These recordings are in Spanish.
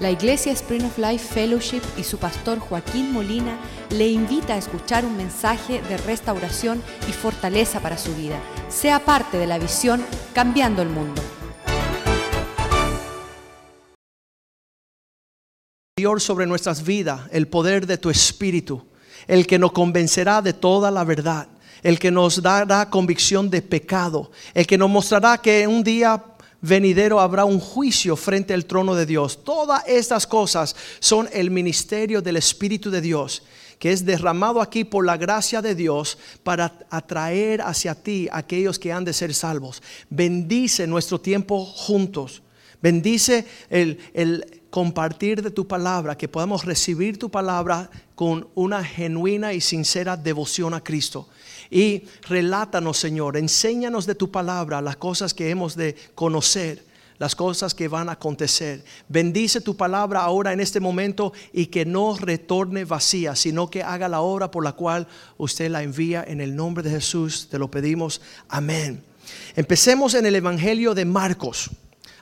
La Iglesia Spring of Life Fellowship y su pastor Joaquín Molina le invita a escuchar un mensaje de restauración y fortaleza para su vida. Sea parte de la visión Cambiando el Mundo. sobre nuestras vidas, el poder de tu espíritu, el que nos convencerá de toda la verdad, el que nos dará convicción de pecado, el que nos mostrará que un día venidero habrá un juicio frente al trono de Dios. Todas estas cosas son el ministerio del Espíritu de Dios que es derramado aquí por la gracia de Dios para atraer hacia ti aquellos que han de ser salvos. Bendice nuestro tiempo juntos. Bendice el, el compartir de tu palabra, que podamos recibir tu palabra con una genuina y sincera devoción a Cristo. Y relátanos, Señor, enséñanos de tu palabra las cosas que hemos de conocer, las cosas que van a acontecer. Bendice tu palabra ahora en este momento y que no retorne vacía, sino que haga la obra por la cual usted la envía en el nombre de Jesús. Te lo pedimos. Amén. Empecemos en el Evangelio de Marcos.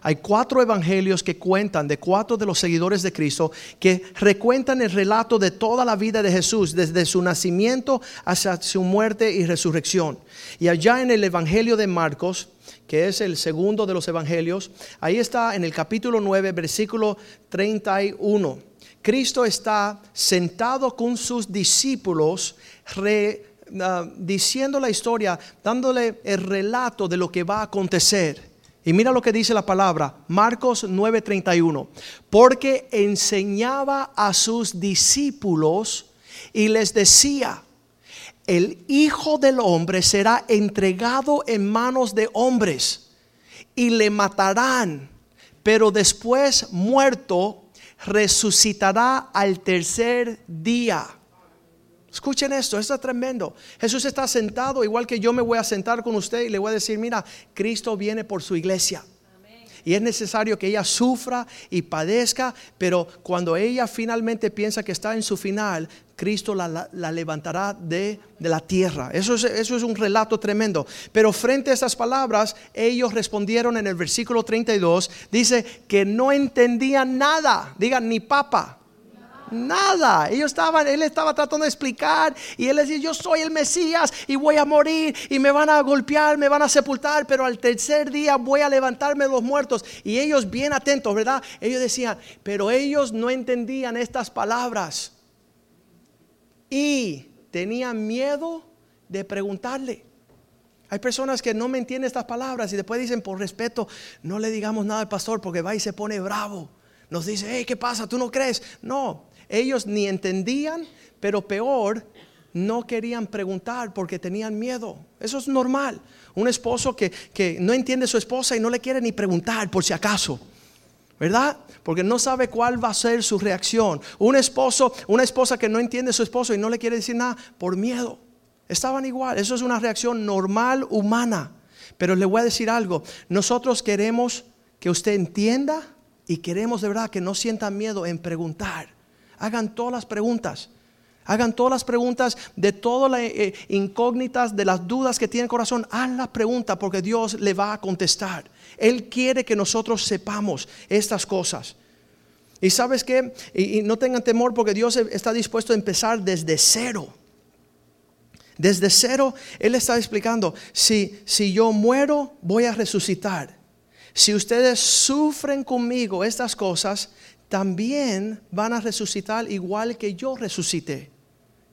Hay cuatro evangelios que cuentan de cuatro de los seguidores de Cristo que recuentan el relato de toda la vida de Jesús, desde su nacimiento hasta su muerte y resurrección. Y allá en el Evangelio de Marcos, que es el segundo de los evangelios, ahí está en el capítulo 9, versículo 31. Cristo está sentado con sus discípulos, ah, diciendo la historia, dándole el relato de lo que va a acontecer. Y mira lo que dice la palabra, Marcos 9:31, porque enseñaba a sus discípulos y les decía, el Hijo del Hombre será entregado en manos de hombres y le matarán, pero después muerto resucitará al tercer día. Escuchen esto, esto es tremendo. Jesús está sentado, igual que yo me voy a sentar con usted y le voy a decir, mira, Cristo viene por su iglesia. Y es necesario que ella sufra y padezca, pero cuando ella finalmente piensa que está en su final, Cristo la, levantará de, la tierra. Eso es, eso es un relato tremendo. Pero frente a estas palabras, ellos respondieron en el versículo 32, dice que no entendían nada. Digan, ni papa. Nada. Ellos estaban, él estaba tratando de explicar y él decía, yo soy el Mesías y voy a morir y me van a golpear, me van a sepultar, pero al tercer día voy a levantarme de los muertos. Y ellos bien atentos, ¿verdad? Ellos decían, pero ellos no entendían estas palabras y tenían miedo de preguntarle. Hay personas que no me entienden estas palabras y después dicen, por respeto, no le digamos nada al pastor porque va y se pone bravo. Nos dice, hey, ¿qué pasa? ¿Tú no crees? No, ellos ni entendían, pero peor, no querían preguntar porque tenían miedo. Eso es normal. Un esposo que, no entiende a su esposa y no le quiere ni preguntar por si acaso. ¿Verdad? Porque no sabe cuál va a ser su reacción. Un esposo, una esposa que no entiende a su esposo y no le quiere decir nada por miedo. Estaban igual. Eso es una reacción normal, humana. Pero le voy a decir algo. Nosotros queremos que usted entienda y queremos de verdad que no sienta miedo en preguntar. Hagan todas las preguntas. Hagan todas las preguntas de todas las eh, incógnitas, de las dudas que tiene el corazón. Haz la pregunta porque Dios le va a contestar. Él quiere que nosotros sepamos estas cosas. Y sabes que, y, no tengan temor porque Dios está dispuesto a empezar desde cero. Desde cero, Él está explicando, si, si yo muero, voy a resucitar. Si ustedes sufren conmigo estas cosas, también van a resucitar igual que yo resucité.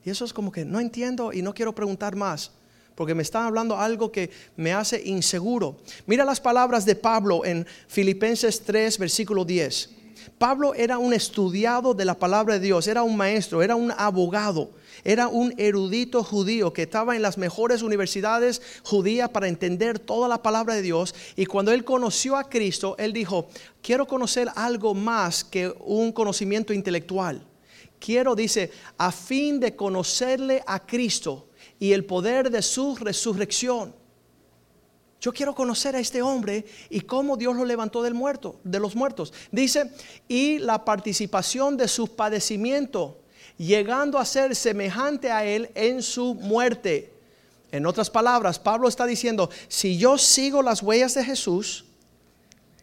Y eso es como que no entiendo y no quiero preguntar más, porque me están hablando algo que me hace inseguro. Mira las palabras de Pablo en Filipenses 3, versículo 10. Pablo era un estudiado de la palabra de Dios, era un maestro, era un abogado, era un erudito judío que estaba en las mejores universidades judías para entender toda la palabra de Dios. Y cuando él conoció a Cristo, él dijo, quiero conocer algo más que un conocimiento intelectual. Quiero, dice, a fin de conocerle a Cristo y el poder de su resurrección yo quiero conocer a este hombre y cómo Dios lo levantó del muerto, de los muertos. Dice, y la participación de su padecimiento, llegando a ser semejante a él en su muerte. En otras palabras, Pablo está diciendo, si yo sigo las huellas de Jesús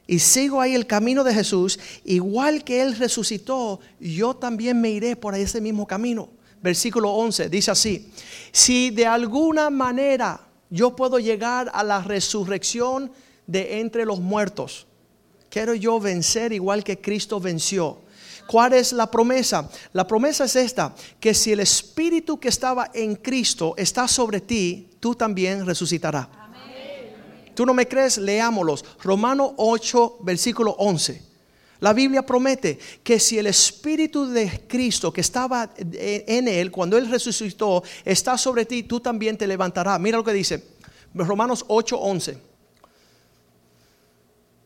y sigo ahí el camino de Jesús, igual que Él resucitó, yo también me iré por ese mismo camino. Versículo 11 dice así, si de alguna manera yo puedo llegar a la resurrección de entre los muertos, quiero yo vencer igual que Cristo venció. ¿Cuál es la promesa? La promesa es esta, que si el Espíritu que estaba en Cristo está sobre ti, tú también resucitarás. ¿Tú no me crees? Leámoslos. Romano 8, versículo 11. La Biblia promete que si el Espíritu de Cristo que estaba en él cuando él resucitó está sobre ti, tú también te levantarás. Mira lo que dice Romanos 8, 11.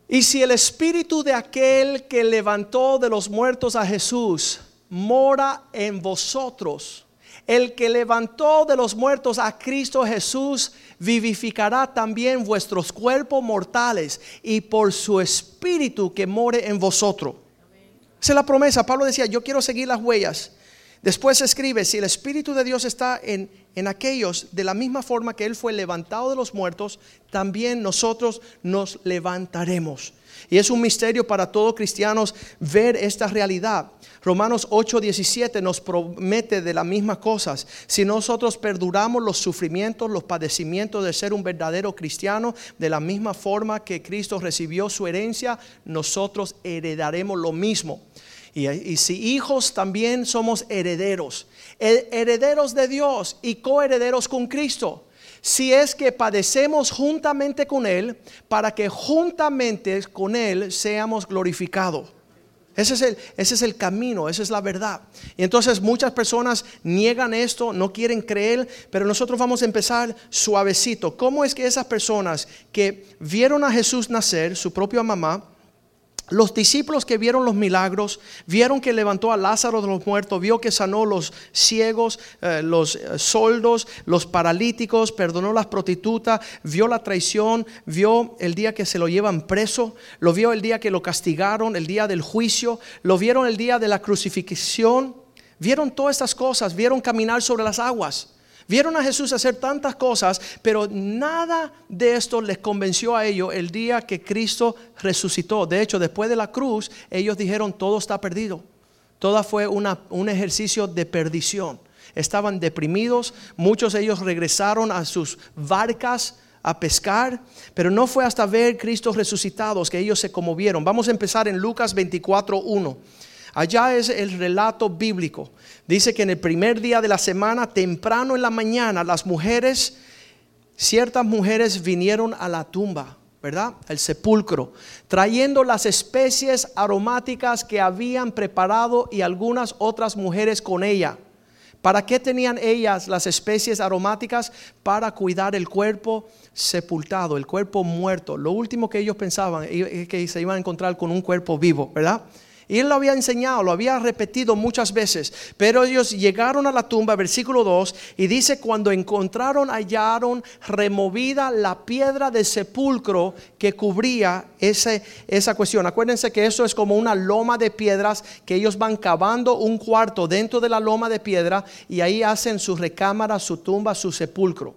Y si el Espíritu de aquel que levantó de los muertos a Jesús mora en vosotros, el que levantó de los muertos a Cristo Jesús vivificará también vuestros cuerpos mortales y por su espíritu que more en vosotros. Esa es la promesa. Pablo decía, yo quiero seguir las huellas. Después escribe, si el Espíritu de Dios está en, en aquellos, de la misma forma que Él fue levantado de los muertos, también nosotros nos levantaremos. Y es un misterio para todos cristianos ver esta realidad. Romanos 8:17 nos promete de las mismas cosas. Si nosotros perduramos los sufrimientos, los padecimientos de ser un verdadero cristiano, de la misma forma que Cristo recibió su herencia, nosotros heredaremos lo mismo. Y, si hijos también somos herederos, herederos de Dios y coherederos con Cristo si es que padecemos juntamente con Él, para que juntamente con Él seamos glorificados. Ese es, el, ese es el camino, esa es la verdad. Y entonces muchas personas niegan esto, no quieren creer, pero nosotros vamos a empezar suavecito. ¿Cómo es que esas personas que vieron a Jesús nacer, su propia mamá, los discípulos que vieron los milagros, vieron que levantó a Lázaro de los muertos, vio que sanó los ciegos, eh, los eh, soldos, los paralíticos, perdonó las prostitutas, vio la traición, vio el día que se lo llevan preso, lo vio el día que lo castigaron, el día del juicio, lo vieron el día de la crucifixión, vieron todas estas cosas, vieron caminar sobre las aguas. Vieron a Jesús hacer tantas cosas, pero nada de esto les convenció a ellos el día que Cristo resucitó. De hecho, después de la cruz, ellos dijeron, todo está perdido. Todo fue un ejercicio de perdición. Estaban deprimidos, muchos de ellos regresaron a sus barcas a pescar, pero no fue hasta ver Cristo resucitados que ellos se conmovieron. Vamos a empezar en Lucas 24.1. Allá es el relato bíblico. Dice que en el primer día de la semana, temprano en la mañana, las mujeres, ciertas mujeres vinieron a la tumba, ¿verdad? El sepulcro, trayendo las especies aromáticas que habían preparado y algunas otras mujeres con ella. ¿Para qué tenían ellas las especies aromáticas? Para cuidar el cuerpo sepultado, el cuerpo muerto. Lo último que ellos pensaban es que se iban a encontrar con un cuerpo vivo, ¿verdad? Y él lo había enseñado, lo había repetido muchas veces. Pero ellos llegaron a la tumba, versículo 2, y dice, cuando encontraron, hallaron removida la piedra del sepulcro que cubría ese, esa cuestión. Acuérdense que eso es como una loma de piedras, que ellos van cavando un cuarto dentro de la loma de piedra y ahí hacen su recámara, su tumba, su sepulcro.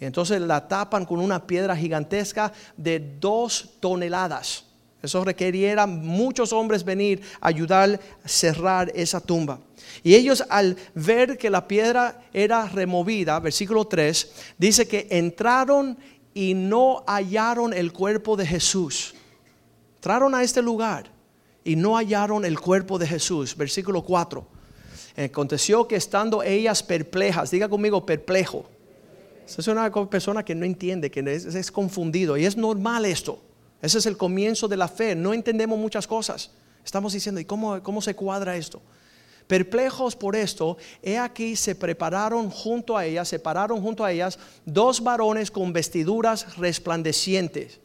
Entonces la tapan con una piedra gigantesca de dos toneladas. Eso requeriera muchos hombres venir a ayudar a cerrar esa tumba. Y ellos al ver que la piedra era removida, versículo 3, dice que entraron y no hallaron el cuerpo de Jesús. Entraron a este lugar y no hallaron el cuerpo de Jesús. Versículo 4. Aconteció que estando ellas perplejas, diga conmigo perplejo. Es una persona que no entiende, que es, es confundido. Y es normal esto. Ese es el comienzo de la fe. No entendemos muchas cosas. Estamos diciendo, ¿y cómo, cómo se cuadra esto? Perplejos por esto, he aquí se prepararon junto a ellas, se pararon junto a ellas dos varones con vestiduras resplandecientes,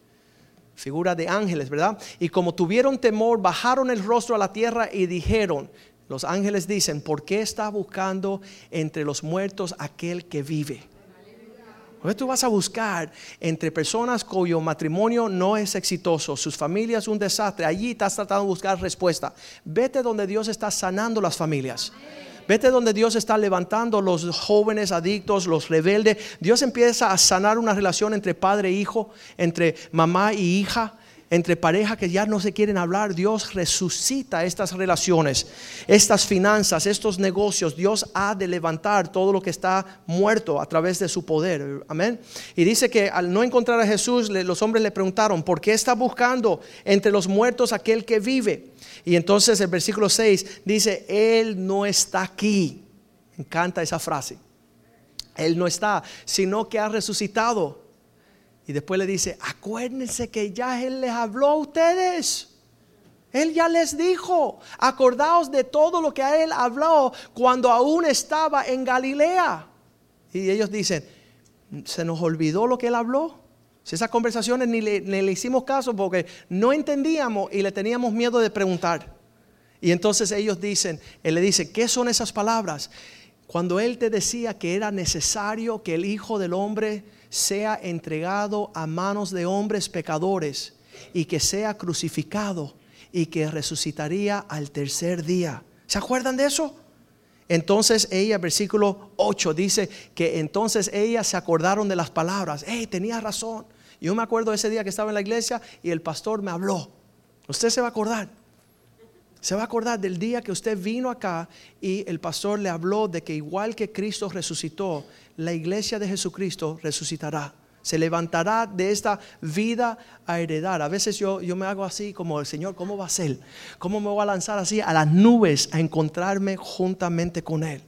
figura de ángeles, ¿verdad? Y como tuvieron temor, bajaron el rostro a la tierra y dijeron, los ángeles dicen, ¿por qué está buscando entre los muertos aquel que vive? Tú vas a buscar entre personas cuyo matrimonio no es exitoso, sus familias un desastre, allí estás tratando de buscar respuesta. Vete donde Dios está sanando las familias. Vete donde Dios está levantando los jóvenes adictos, los rebeldes. Dios empieza a sanar una relación entre padre e hijo, entre mamá y hija. Entre pareja que ya no se quieren hablar, Dios resucita estas relaciones, estas finanzas, estos negocios. Dios ha de levantar todo lo que está muerto a través de su poder. Amén. Y dice que al no encontrar a Jesús, los hombres le preguntaron, ¿por qué está buscando entre los muertos aquel que vive? Y entonces el versículo 6 dice, Él no está aquí. Me encanta esa frase. Él no está, sino que ha resucitado. Y después le dice, acuérdense que ya Él les habló a ustedes. Él ya les dijo, acordaos de todo lo que a Él habló cuando aún estaba en Galilea. Y ellos dicen, ¿se nos olvidó lo que Él habló? Si esas conversaciones ni le, ni le hicimos caso porque no entendíamos y le teníamos miedo de preguntar. Y entonces ellos dicen, Él le dice, ¿qué son esas palabras? Cuando Él te decía que era necesario que el Hijo del Hombre sea entregado a manos de hombres pecadores y que sea crucificado y que resucitaría al tercer día. ¿Se acuerdan de eso? Entonces ella, versículo 8, dice que entonces ellas se acordaron de las palabras. Hey, tenía razón. Yo me acuerdo ese día que estaba en la iglesia y el pastor me habló. Usted se va a acordar. Se va a acordar del día que usted vino acá y el pastor le habló de que igual que Cristo resucitó, la iglesia de Jesucristo resucitará. Se levantará de esta vida a heredar. A veces yo, yo me hago así como el Señor, ¿cómo va a ser? ¿Cómo me voy a lanzar así a las nubes a encontrarme juntamente con Él?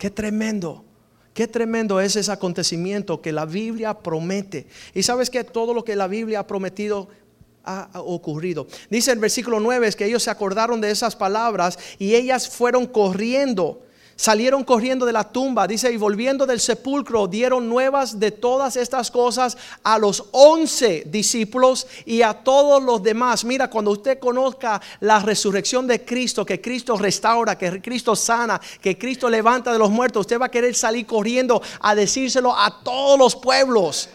Qué tremendo. Qué tremendo es ese acontecimiento que la Biblia promete. Y sabes que todo lo que la Biblia ha prometido ha ocurrido. Dice el versículo 9 es que ellos se acordaron de esas palabras y ellas fueron corriendo. Salieron corriendo de la tumba, dice, y volviendo del sepulcro, dieron nuevas de todas estas cosas a los once discípulos y a todos los demás. Mira, cuando usted conozca la resurrección de Cristo, que Cristo restaura, que Cristo sana, que Cristo levanta de los muertos, usted va a querer salir corriendo a decírselo a todos los pueblos.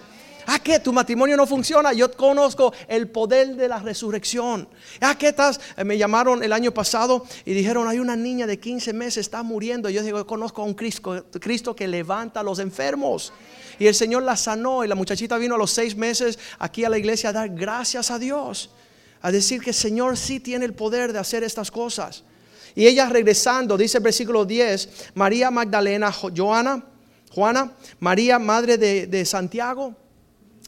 ¿Ah, qué? ¿Tu matrimonio no funciona? Yo conozco el poder de la resurrección. ¿Ah, qué estás? Eh, me llamaron el año pasado y dijeron, hay una niña de 15 meses, está muriendo. Yo digo, yo conozco a un Cristo, Cristo que levanta a los enfermos. Y el Señor la sanó y la muchachita vino a los seis meses aquí a la iglesia a dar gracias a Dios. A decir que el Señor sí tiene el poder de hacer estas cosas. Y ella regresando, dice el versículo 10, María Magdalena, Joana, Juana, María, madre de Santiago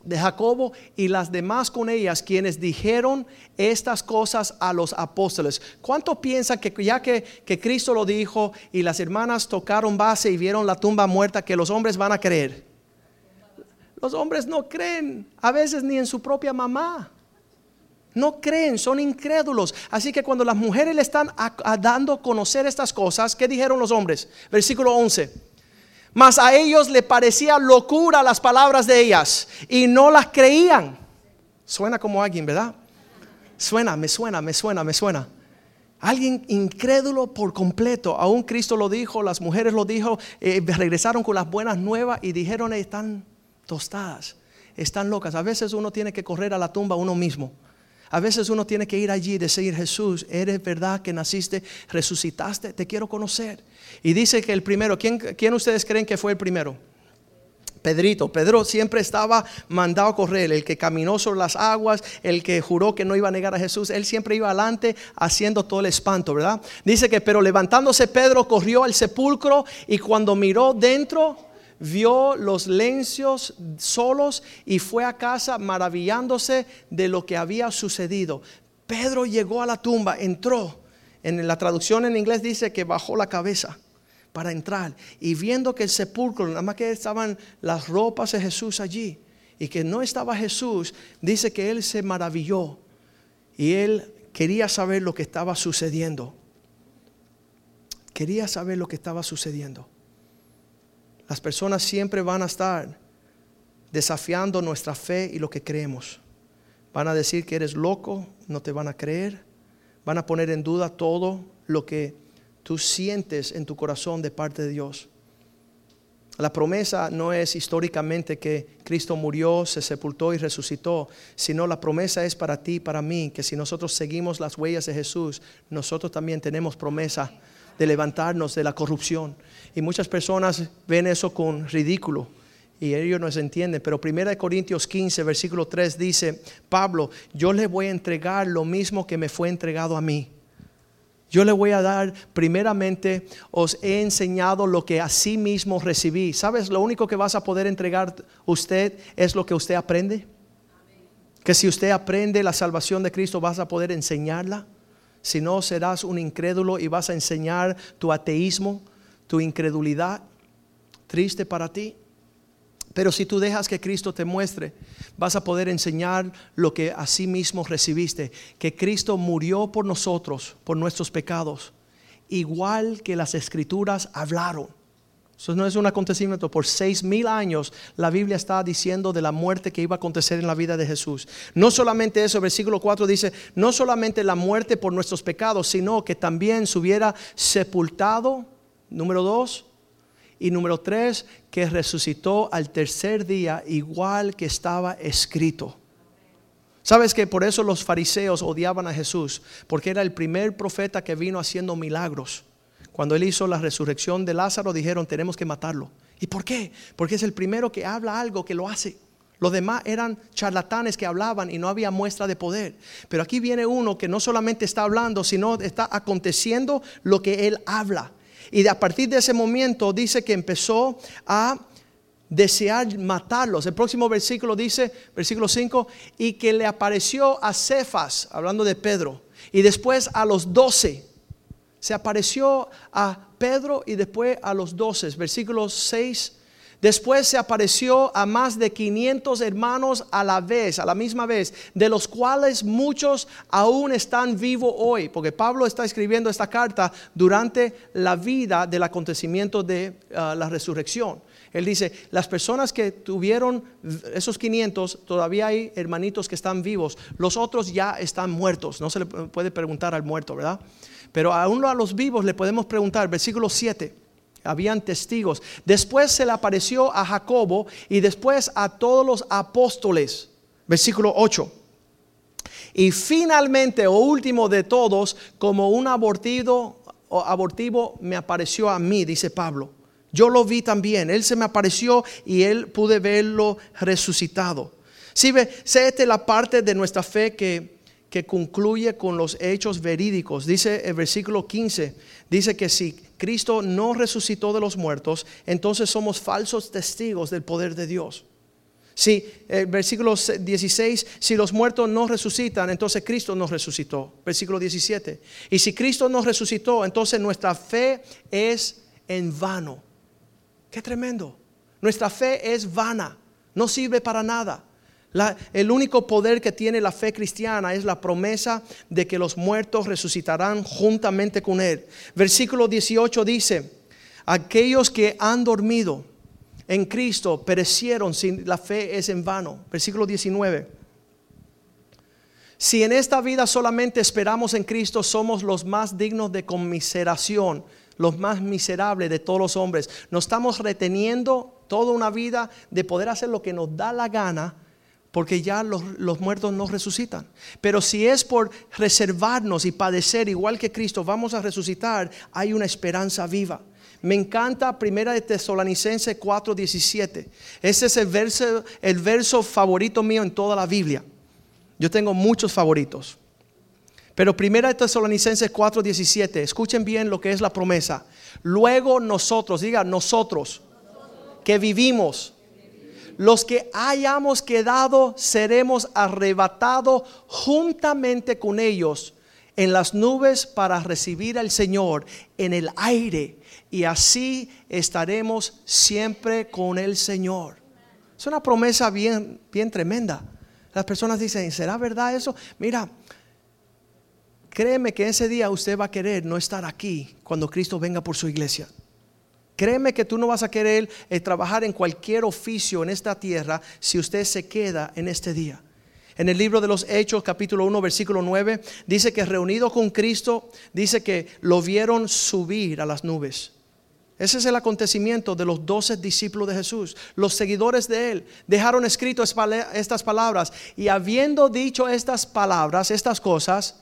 de Jacobo y las demás con ellas, quienes dijeron estas cosas a los apóstoles. ¿Cuánto piensan que ya que, que, Cristo lo dijo y las hermanas tocaron base y vieron la tumba muerta, que los hombres van a creer? Los hombres no creen a veces ni en su propia mamá. No creen, son incrédulos. Así que cuando las mujeres le están dando a conocer estas cosas, ¿qué dijeron los hombres? Versículo 11 mas a ellos le parecía locura las palabras de ellas y no las creían. Suena como alguien, ¿verdad? Suena, me suena, me suena, me suena. Alguien incrédulo por completo. Aún Cristo lo dijo, las mujeres lo dijo, eh, regresaron con las buenas nuevas y dijeron, están tostadas, están locas. A veces uno tiene que correr a la tumba uno mismo. A veces uno tiene que ir allí y decir, Jesús, eres verdad que naciste, resucitaste, te quiero conocer. Y dice que el primero, ¿quién, quién ustedes creen que fue el primero? Pedrito, Pedro siempre estaba mandado a correr, el que caminó sobre las aguas, el que juró que no iba a negar a Jesús, él siempre iba adelante haciendo todo el espanto, ¿verdad? Dice que, pero levantándose Pedro corrió al sepulcro y cuando miró dentro, vio los lencios solos y fue a casa maravillándose de lo que había sucedido. Pedro llegó a la tumba, entró. En la traducción en inglés dice que bajó la cabeza para entrar y viendo que el sepulcro, nada más que estaban las ropas de Jesús allí y que no estaba Jesús, dice que él se maravilló y él quería saber lo que estaba sucediendo. Quería saber lo que estaba sucediendo. Las personas siempre van a estar desafiando nuestra fe y lo que creemos. Van a decir que eres loco, no te van a creer. Van a poner en duda todo lo que tú sientes en tu corazón de parte de Dios. La promesa no es históricamente que Cristo murió, se sepultó y resucitó, sino la promesa es para ti para mí, que si nosotros seguimos las huellas de Jesús, nosotros también tenemos promesa de levantarnos de la corrupción. Y muchas personas ven eso con ridículo y ellos no se entienden, pero 1 Corintios 15, versículo 3 dice, Pablo, yo le voy a entregar lo mismo que me fue entregado a mí. Yo le voy a dar, primeramente, os he enseñado lo que a sí mismo recibí. ¿Sabes? Lo único que vas a poder entregar usted es lo que usted aprende. Que si usted aprende la salvación de Cristo, vas a poder enseñarla. Si no, serás un incrédulo y vas a enseñar tu ateísmo, tu incredulidad. Triste para ti. Pero si tú dejas que Cristo te muestre, vas a poder enseñar lo que a sí mismo recibiste, que Cristo murió por nosotros, por nuestros pecados, igual que las escrituras hablaron. Eso no es un acontecimiento. Por seis mil años la Biblia está diciendo de la muerte que iba a acontecer en la vida de Jesús. No solamente eso, versículo 4 dice, no solamente la muerte por nuestros pecados, sino que también se hubiera sepultado, número dos, y número tres, que resucitó al tercer día igual que estaba escrito. ¿Sabes que por eso los fariseos odiaban a Jesús? Porque era el primer profeta que vino haciendo milagros. Cuando él hizo la resurrección de Lázaro dijeron tenemos que matarlo. ¿Y por qué? Porque es el primero que habla algo que lo hace. Los demás eran charlatanes que hablaban y no había muestra de poder. Pero aquí viene uno que no solamente está hablando, sino está aconteciendo lo que él habla. Y a partir de ese momento dice que empezó a desear matarlos. El próximo versículo dice, versículo 5, y que le apareció a Cefas, hablando de Pedro, y después a los doce. Se apareció a Pedro y después a los doce. Versículo 6 Después se apareció a más de 500 hermanos a la vez, a la misma vez, de los cuales muchos aún están vivos hoy, porque Pablo está escribiendo esta carta durante la vida del acontecimiento de ah, la resurrección. Él dice, las personas que tuvieron esos 500, todavía hay hermanitos que están vivos, los otros ya están muertos, no se le puede preguntar al muerto, ¿verdad? Pero aún a los vivos le podemos preguntar, versículo 7 habían testigos. Después se le apareció a Jacobo y después a todos los apóstoles. Versículo 8. Y finalmente, o último de todos, como un abortivo, o abortivo me apareció a mí, dice Pablo. Yo lo vi también, él se me apareció y él pude verlo resucitado. Si ve, esta es la parte de nuestra fe que, que concluye con los hechos verídicos. Dice el versículo 15, dice que si Cristo no resucitó de los muertos, entonces somos falsos testigos del poder de Dios. Si, el versículo 16, si los muertos no resucitan, entonces Cristo no resucitó. Versículo 17. Y si Cristo no resucitó, entonces nuestra fe es en vano. Qué tremendo. Nuestra fe es vana, no sirve para nada el único poder que tiene la fe cristiana es la promesa de que los muertos resucitarán juntamente con Él. Versículo 18 dice, aquellos que han dormido en Cristo perecieron si la fe es en vano. Versículo 19. Si en esta vida solamente esperamos en Cristo, somos los más dignos de conmiseración, los más miserables de todos los hombres. Nos estamos reteniendo toda una vida de poder hacer lo que nos da la gana porque ya los, muertos no resucitan. Pero si es por reservarnos y padecer igual que Cristo, vamos a resucitar, hay una esperanza viva. Me encanta Primera de Tesalonicenses 4:17. Ese es el verso, el verso favorito mío en toda la Biblia. Yo tengo muchos favoritos. Pero Primera de Tesalonicenses 4:17, escuchen bien lo que es la promesa. Luego nosotros, diga nosotros, que vivimos los que hayamos quedado seremos arrebatados juntamente con ellos en las nubes para recibir al Señor en el aire y así estaremos siempre con el Señor. Es una promesa bien, bien tremenda. Las personas dicen, ¿será verdad eso? Mira, créeme que ese día usted va a querer no estar aquí cuando Cristo venga por su iglesia. Créeme que tú no vas a querer eh, trabajar en cualquier oficio en esta tierra si usted se queda en este día. En el libro de los Hechos, capítulo 1, versículo 9, dice que reunido con Cristo, dice que lo vieron subir a las nubes. Ese es el acontecimiento de los doce discípulos de Jesús. Los seguidores de Él dejaron escrito estas palabras y habiendo dicho estas palabras, estas cosas,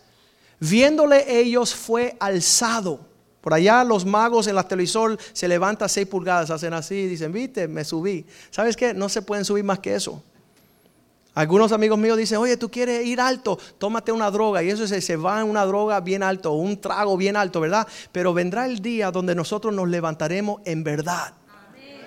viéndole ellos fue alzado Por allá los magos en la televisor se levantan 6 pulgadas, hacen así y dicen, viste, me subí. ¿Sabes qué? No se pueden subir más que eso. Algunos amigos míos dicen, oye, tú quieres ir alto, tómate una droga. Y eso se, se va en una droga bien alto, un trago bien alto, ¿verdad? Pero vendrá el día donde nosotros nos levantaremos en verdad.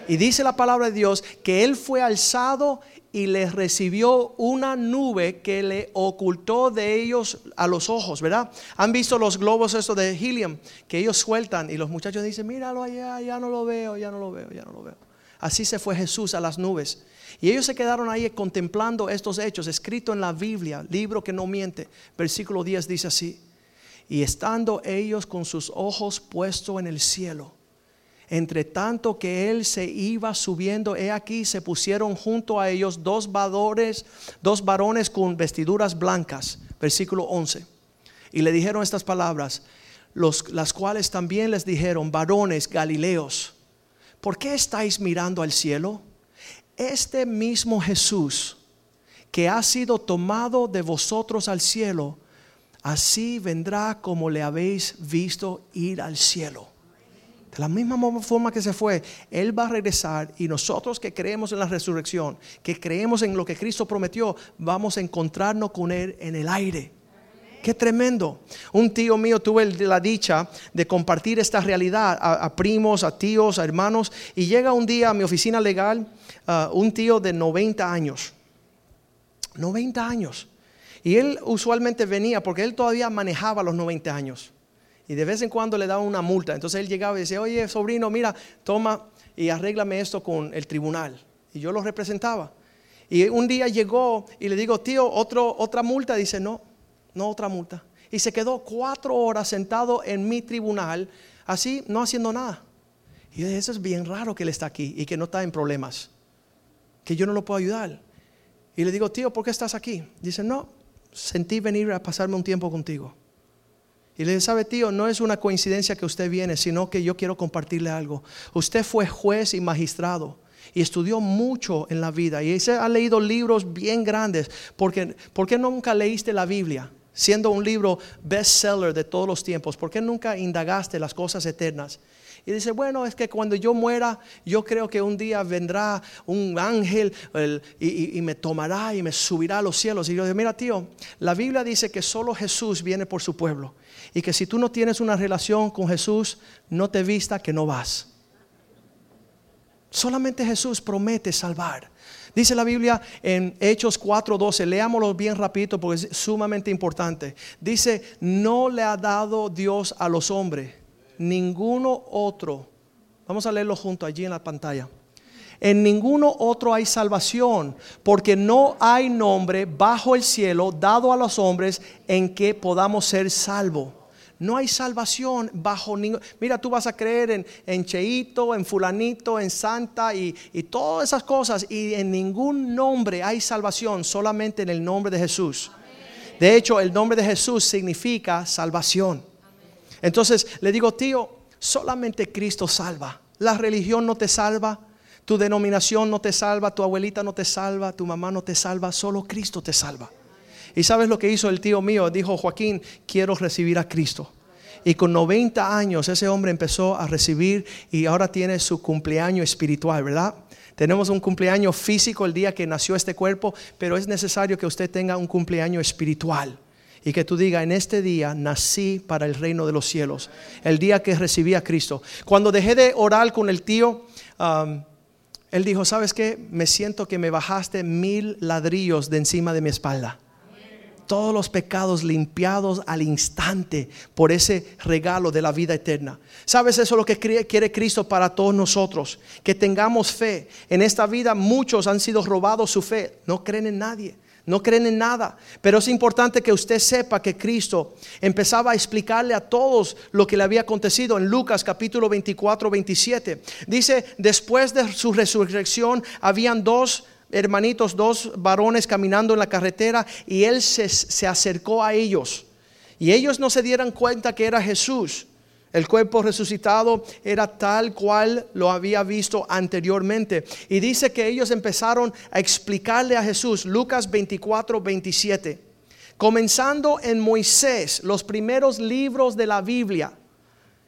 Y dice la palabra de Dios que Él fue alzado y les recibió una nube que le ocultó de ellos a los ojos, ¿verdad? Han visto los globos estos de helium que ellos sueltan y los muchachos dicen, míralo allá, ya no lo veo, ya no lo veo, ya no lo veo. Así se fue Jesús a las nubes. Y ellos se quedaron ahí contemplando estos hechos, escrito en la Biblia, libro que no miente. Versículo 10 dice así, y estando ellos con sus ojos puestos en el cielo, entre tanto que él se iba subiendo, he aquí se pusieron junto a ellos dos varones, dos varones con vestiduras blancas, versículo 11. Y le dijeron estas palabras, los, las cuales también les dijeron, varones galileos, ¿por qué estáis mirando al cielo? Este mismo Jesús que ha sido tomado de vosotros al cielo, así vendrá como le habéis visto ir al cielo. De la misma forma que se fue, Él va a regresar y nosotros que creemos en la resurrección, que creemos en lo que Cristo prometió, vamos a encontrarnos con Él en el aire. Qué tremendo. Un tío mío tuve la dicha de compartir esta realidad a, primos, a tíos, a hermanos. Y llega un día a mi oficina legal uh, un tío de 90 años. 90 años. Y él usualmente venía porque él todavía manejaba los 90 años y de vez en cuando le daban una multa. Entonces él llegaba y decía, oye, sobrino, mira, toma y arréglame esto con el tribunal. Y yo lo representaba. Y un día llegó y le digo, tío, otra multa. Dice, no, no otra multa. Y se quedó cuatro horas sentado en mi tribunal, así, no haciendo nada. Y yo dije, eso es bien raro que él está aquí y que no está en problemas. Que yo no lo puedo ayudar. Y le digo, tío, ¿por qué estás aquí? Dice, no, sentí venir a pasarme un tiempo contigo. Y le dice, sabe tío, no es una coincidencia que usted viene, sino que yo quiero compartirle algo. Usted fue juez y magistrado y estudió mucho en la vida y se ha leído libros bien grandes. Porque, ¿Por qué nunca leíste la Biblia? Siendo un libro bestseller de todos los tiempos, ¿por qué nunca indagaste las cosas eternas? Y dice, bueno, es que cuando yo muera, yo creo que un día vendrá un ángel y, me tomará y me subirá a los cielos. Y yo digo, mira tío, la Biblia dice que solo Jesús viene por su pueblo. Y que si tú no tienes una relación con Jesús, no te vista que no vas. Solamente Jesús promete salvar. Dice la Biblia en Hechos 4:12, leámoslo bien rapidito porque es sumamente importante. Dice, no le ha dado Dios a los hombres ninguno otro. Vamos a leerlo junto allí en la pantalla. En ninguno otro hay salvación, porque no hay nombre bajo el cielo dado a los hombres en que podamos ser salvos. No hay salvación bajo ningún... Mira, tú vas a creer en, en Cheito, en fulanito, en Santa y, y, todas esas cosas. Y en ningún nombre hay salvación, solamente en el nombre de Jesús. De hecho, el nombre de Jesús significa salvación. Entonces le digo, tío, solamente Cristo salva. La religión no te salva, tu denominación no te salva, tu abuelita no te salva, tu mamá no te salva, solo Cristo te salva. ¿Y sabes lo que hizo el tío mío? Dijo, Joaquín, quiero recibir a Cristo. Y con 90 años ese hombre empezó a recibir y ahora tiene su cumpleaños espiritual, ¿verdad? Tenemos un cumpleaños físico el día que nació este cuerpo, pero es necesario que usted tenga un cumpleaños espiritual y que tú digas, en este día nací para el reino de los cielos, el día que recibí a Cristo. Cuando dejé de orar con el tío, um, él dijo, ¿sabes qué? Me siento que me bajaste mil ladrillos de encima de mi espalda. Todos los pecados limpiados al instante por ese regalo de la vida eterna. ¿Sabes eso es lo que quiere Cristo para todos nosotros? Que tengamos fe. En esta vida muchos han sido robados su fe. No creen en nadie no creen en nada. Pero es importante que usted sepa que Cristo empezaba a explicarle a todos lo que le había acontecido en Lucas capítulo 24, 27. Dice, después de su resurrección, habían dos hermanitos, dos varones caminando en la carretera y él se, se acercó a ellos. Y ellos no se dieran cuenta que era Jesús. El cuerpo resucitado era tal cual lo había visto anteriormente. Y dice que ellos empezaron a explicarle a Jesús, Lucas 24, 27, comenzando en Moisés, los primeros libros de la Biblia.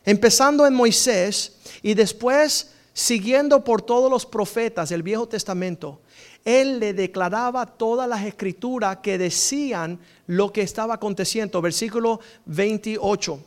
empezando en Moisés y después siguiendo por todos los profetas del Viejo Testamento, él le declaraba todas las escrituras que decían lo que estaba aconteciendo. Versículo 28.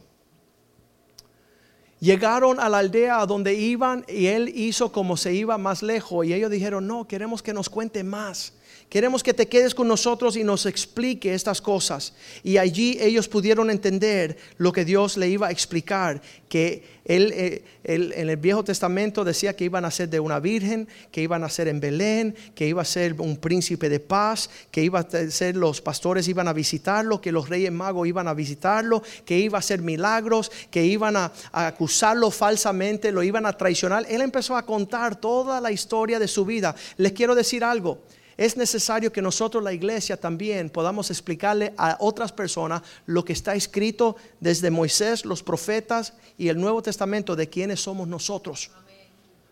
Llegaron a la aldea donde iban y él hizo como se iba más lejos y ellos dijeron, no, queremos que nos cuente más. Queremos que te quedes con nosotros y nos explique estas cosas. Y allí ellos pudieron entender lo que Dios le iba a explicar, que él, él, en el Viejo Testamento decía que iban a ser de una virgen, que iban a ser en Belén, que iba a ser un príncipe de paz, que iba a ser los pastores iban a visitarlo, que los reyes magos iban a visitarlo, que iba a hacer milagros, que iban a acusarlo falsamente, lo iban a traicionar. Él empezó a contar toda la historia de su vida. Les quiero decir algo es necesario que nosotros, la iglesia, también podamos explicarle a otras personas lo que está escrito desde Moisés, los profetas y el Nuevo Testamento de quiénes somos nosotros.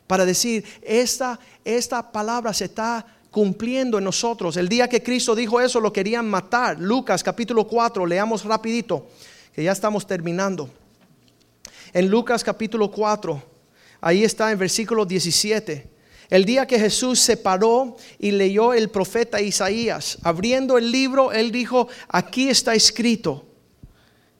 Para decir, esta, esta palabra se está cumpliendo en nosotros. El día que Cristo dijo eso lo querían matar. Lucas capítulo 4, leamos rapidito, que ya estamos terminando. En Lucas capítulo 4, ahí está en versículo 17. El día que Jesús se paró y leyó el profeta Isaías, abriendo el libro, él dijo, aquí está escrito,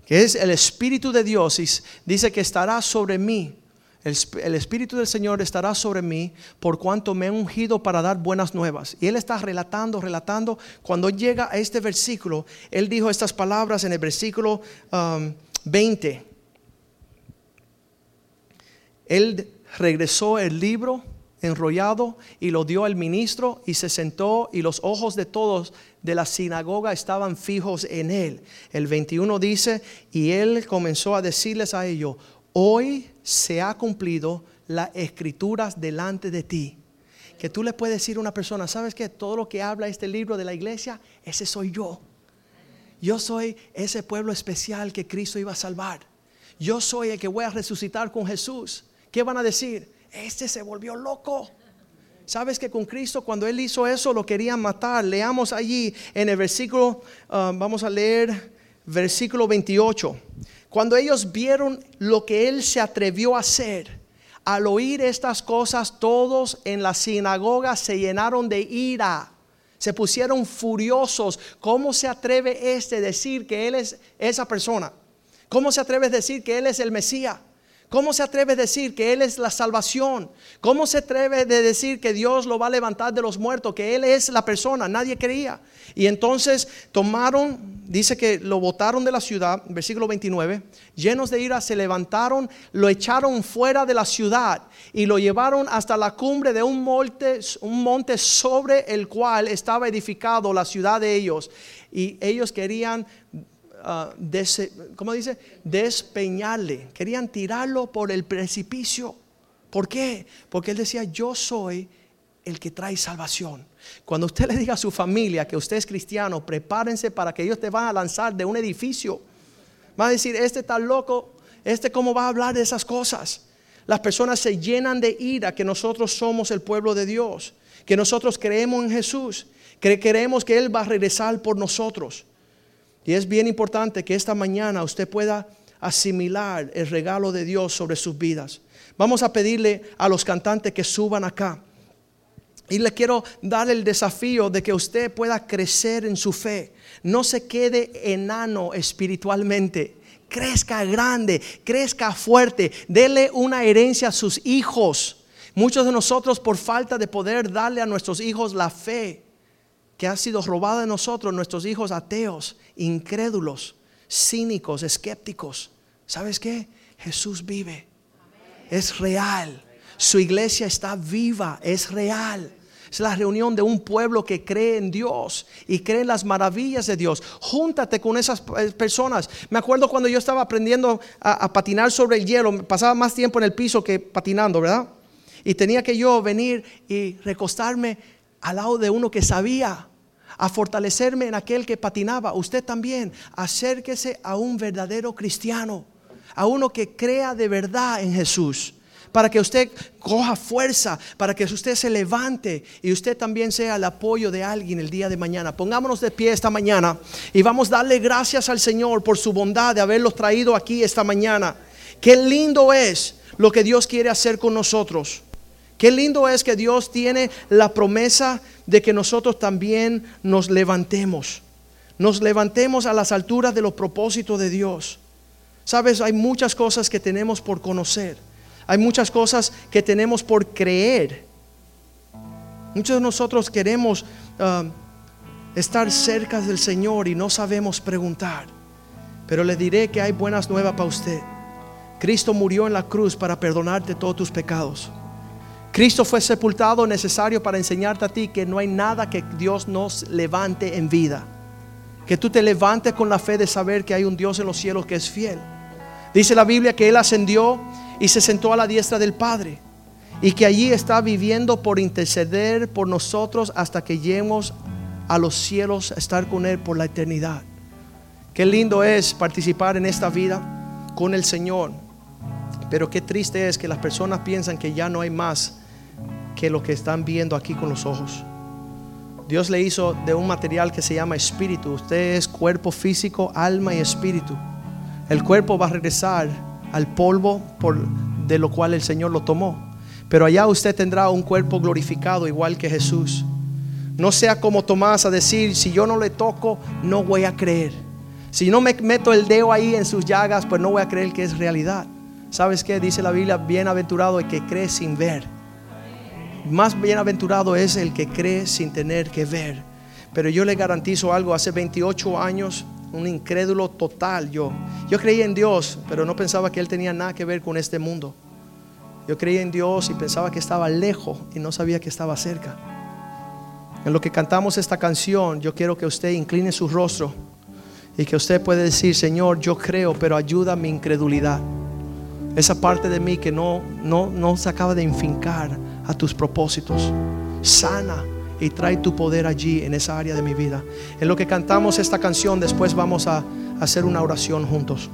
que es el Espíritu de Dios, dice que estará sobre mí. El, Espíritu del Señor estará sobre mí por cuanto me he ungido para dar buenas nuevas. Y él está relatando, relatando. Cuando llega a este versículo, él dijo estas palabras en el versículo 20. Um, él regresó el libro enrollado y lo dio al ministro y se sentó y los ojos de todos de la sinagoga estaban fijos en él. El 21 dice, y él comenzó a decirles a ellos, hoy se ha cumplido las escrituras delante de ti. Que tú le puedes decir a una persona, ¿sabes que Todo lo que habla este libro de la iglesia, ese soy yo. Yo soy ese pueblo especial que Cristo iba a salvar. Yo soy el que voy a resucitar con Jesús. ¿Qué van a decir? Este se volvió loco. Sabes que con Cristo cuando Él hizo eso lo querían matar. Leamos allí en el versículo, um, vamos a leer versículo 28. Cuando ellos vieron lo que Él se atrevió a hacer, al oír estas cosas, todos en la sinagoga se llenaron de ira. Se pusieron furiosos. ¿Cómo se atreve este a decir que Él es esa persona? ¿Cómo se atreve a decir que Él es el Mesías? ¿Cómo se atreve a decir que Él es la salvación? ¿Cómo se atreve a decir que Dios lo va a levantar de los muertos? Que Él es la persona. Nadie creía. Y entonces tomaron, dice que lo botaron de la ciudad, versículo 29, llenos de ira se levantaron, lo echaron fuera de la ciudad y lo llevaron hasta la cumbre de un monte, un monte sobre el cual estaba edificado la ciudad de ellos. Y ellos querían uh, ¿cómo dice? Despeñarle. Querían tirarlo por el precipicio. ¿Por qué? Porque él decía, yo soy el que trae salvación. Cuando usted le diga a su familia que usted es cristiano, prepárense para que ellos te van a lanzar de un edificio. Va a decir, este está loco, este cómo va a hablar de esas cosas. Las personas se llenan de ira que nosotros somos el pueblo de Dios, que nosotros creemos en Jesús, que creemos que Él va a regresar por nosotros. Y es bien importante que esta mañana usted pueda asimilar el regalo de Dios sobre sus vidas. Vamos a pedirle a los cantantes que suban acá. Y le quiero dar el desafío de que usted pueda crecer en su fe. No se quede enano espiritualmente. Crezca grande, crezca fuerte. Dele una herencia a sus hijos. Muchos de nosotros por falta de poder darle a nuestros hijos la fe que ha sido robada de nosotros, nuestros hijos ateos, incrédulos, cínicos, escépticos. ¿Sabes qué? Jesús vive. Es real. Su iglesia está viva, es real. Es la reunión de un pueblo que cree en Dios y cree en las maravillas de Dios. Júntate con esas personas. Me acuerdo cuando yo estaba aprendiendo a, a, patinar sobre el hielo, pasaba más tiempo en el piso que patinando, ¿verdad? Y tenía que yo venir y recostarme al lado de uno que sabía a fortalecerme en aquel que patinaba. Usted también acérquese a un verdadero cristiano, a uno que crea de verdad en Jesús para que usted coja fuerza, para que usted se levante y usted también sea el apoyo de alguien el día de mañana. Pongámonos de pie esta mañana y vamos a darle gracias al Señor por su bondad de haberlos traído aquí esta mañana. Qué lindo es lo que Dios quiere hacer con nosotros. Qué lindo es que Dios tiene la promesa de que nosotros también nos levantemos. Nos levantemos a las alturas de los propósitos de Dios. Sabes, hay muchas cosas que tenemos por conocer. Hay muchas cosas que tenemos por creer. Muchos de nosotros queremos ah, estar cerca del Señor y no sabemos preguntar. Pero le diré que hay buenas nuevas para usted. Cristo murió en la cruz para perdonarte todos tus pecados. Cristo fue sepultado necesario para enseñarte a ti que no hay nada que Dios nos levante en vida. Que tú te levantes con la fe de saber que hay un Dios en los cielos que es fiel. Dice la Biblia que Él ascendió y se sentó a la diestra del Padre. Y que allí está viviendo por interceder por nosotros hasta que lleguemos a los cielos a estar con Él por la eternidad. Qué lindo es participar en esta vida con el Señor. Pero qué triste es que las personas piensan que ya no hay más que lo que están viendo aquí con los ojos. Dios le hizo de un material que se llama espíritu. Usted es cuerpo físico, alma y espíritu. El cuerpo va a regresar al polvo por, de lo cual el Señor lo tomó. Pero allá usted tendrá un cuerpo glorificado igual que Jesús. No sea como Tomás a decir, si yo no le toco, no voy a creer. Si no me meto el dedo ahí en sus llagas, pues no voy a creer que es realidad. ¿Sabes qué? Dice la Biblia, bienaventurado el que cree sin ver. Más bienaventurado es el que cree sin tener que ver. Pero yo le garantizo algo, hace 28 años, un incrédulo total yo. Yo creía en Dios, pero no pensaba que Él tenía nada que ver con este mundo. Yo creía en Dios y pensaba que estaba lejos y no sabía que estaba cerca. En lo que cantamos esta canción, yo quiero que usted incline su rostro y que usted pueda decir, Señor, yo creo, pero ayuda mi incredulidad. Esa parte de mí que no, no, no se acaba de infincar a tus propósitos. Sana y trae tu poder allí en esa área de mi vida. En lo que cantamos esta canción, después vamos a hacer una oración juntos.